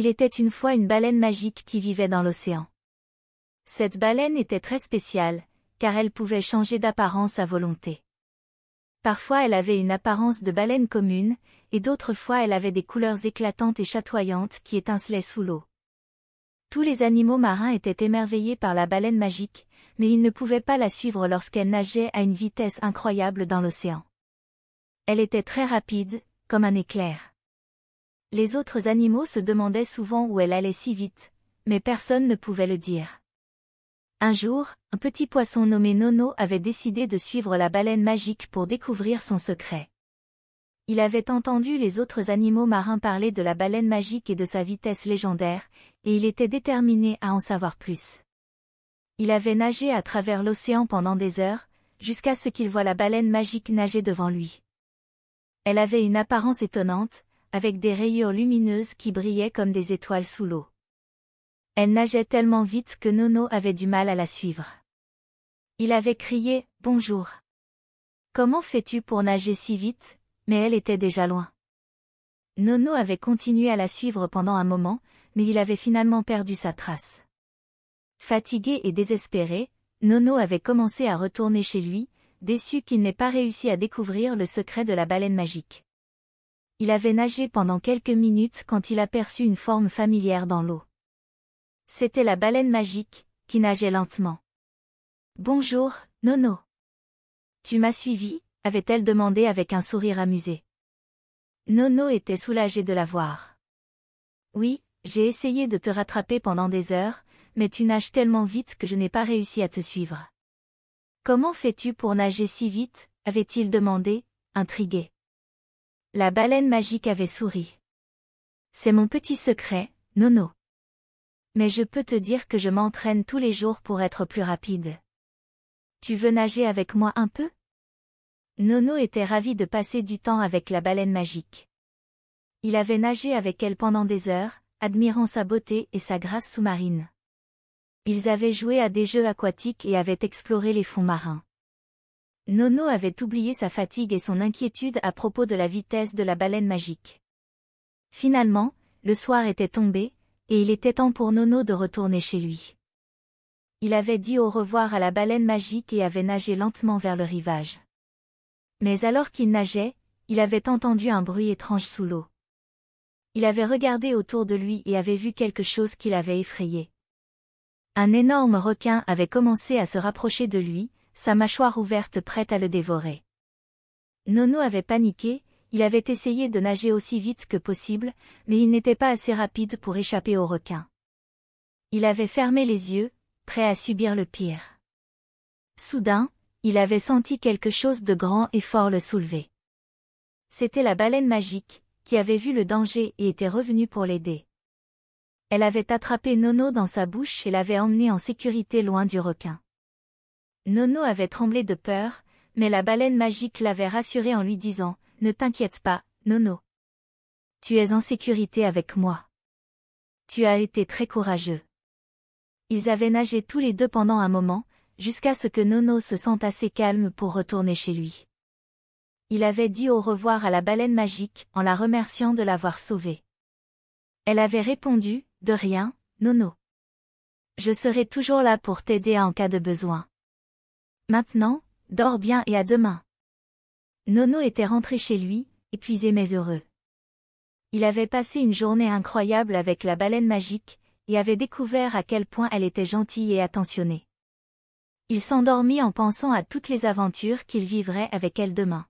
Il était une fois une baleine magique qui vivait dans l'océan. Cette baleine était très spéciale, car elle pouvait changer d'apparence à volonté. Parfois elle avait une apparence de baleine commune, et d'autres fois elle avait des couleurs éclatantes et chatoyantes qui étincelaient sous l'eau. Tous les animaux marins étaient émerveillés par la baleine magique, mais ils ne pouvaient pas la suivre lorsqu'elle nageait à une vitesse incroyable dans l'océan. Elle était très rapide, comme un éclair. Les autres animaux se demandaient souvent où elle allait si vite, mais personne ne pouvait le dire. Un jour, un petit poisson nommé Nono avait décidé de suivre la baleine magique pour découvrir son secret. Il avait entendu les autres animaux marins parler de la baleine magique et de sa vitesse légendaire, et il était déterminé à en savoir plus. Il avait nagé à travers l'océan pendant des heures, jusqu'à ce qu'il voit la baleine magique nager devant lui. Elle avait une apparence étonnante, avec des rayures lumineuses qui brillaient comme des étoiles sous l'eau. Elle nageait tellement vite que Nono avait du mal à la suivre. Il avait crié « Bonjour !»« Comment fais-tu pour nager si vite ?» mais elle était déjà loin. Nono avait continué à la suivre pendant un moment, mais il avait finalement perdu sa trace. Fatigué et désespéré, Nono avait commencé à retourner chez lui, déçu qu'il n'ait pas réussi à découvrir le secret de la baleine magique. Il avait nagé pendant quelques minutes quand il aperçut une forme familière dans l'eau. C'était la baleine magique, qui nageait lentement. Bonjour, Nono. Tu m'as suivi avait-elle demandé avec un sourire amusé. Nono était soulagé de la voir. Oui, j'ai essayé de te rattraper pendant des heures, mais tu nages tellement vite que je n'ai pas réussi à te suivre. Comment fais-tu pour nager si vite? avait-il demandé, intrigué. La baleine magique avait souri. C'est mon petit secret, Nono. Mais je peux te dire que je m'entraîne tous les jours pour être plus rapide. Tu veux nager avec moi un peu? Nono était ravi de passer du temps avec la baleine magique. Il avait nagé avec elle pendant des heures, admirant sa beauté et sa grâce sous-marine. Ils avaient joué à des jeux aquatiques et avaient exploré les fonds marins. Nono avait oublié sa fatigue et son inquiétude à propos de la vitesse de la baleine magique. Finalement, le soir était tombé, et il était temps pour Nono de retourner chez lui. Il avait dit au revoir à la baleine magique et avait nagé lentement vers le rivage. Mais alors qu'il nageait, il avait entendu un bruit étrange sous l'eau. Il avait regardé autour de lui et avait vu quelque chose qui l'avait effrayé. Un énorme requin avait commencé à se rapprocher de lui, sa mâchoire ouverte prête à le dévorer. Nono avait paniqué, il avait essayé de nager aussi vite que possible, mais il n'était pas assez rapide pour échapper au requin. Il avait fermé les yeux, prêt à subir le pire. Soudain, il avait senti quelque chose de grand et fort le soulever. C'était la baleine magique, qui avait vu le danger et était revenue pour l'aider. Elle avait attrapé Nono dans sa bouche et l'avait emmené en sécurité loin du requin. Nono avait tremblé de peur, mais la baleine magique l'avait rassuré en lui disant, Ne t'inquiète pas, Nono. Tu es en sécurité avec moi. Tu as été très courageux. Ils avaient nagé tous les deux pendant un moment, jusqu'à ce que Nono se sente assez calme pour retourner chez lui. Il avait dit au revoir à la baleine magique en la remerciant de l'avoir sauvée. Elle avait répondu, de rien, Nono. Je serai toujours là pour t'aider en cas de besoin. Maintenant, dors bien et à demain. Nono était rentré chez lui, épuisé mais heureux. Il avait passé une journée incroyable avec la baleine magique, et avait découvert à quel point elle était gentille et attentionnée. Il s'endormit en pensant à toutes les aventures qu'il vivrait avec elle demain.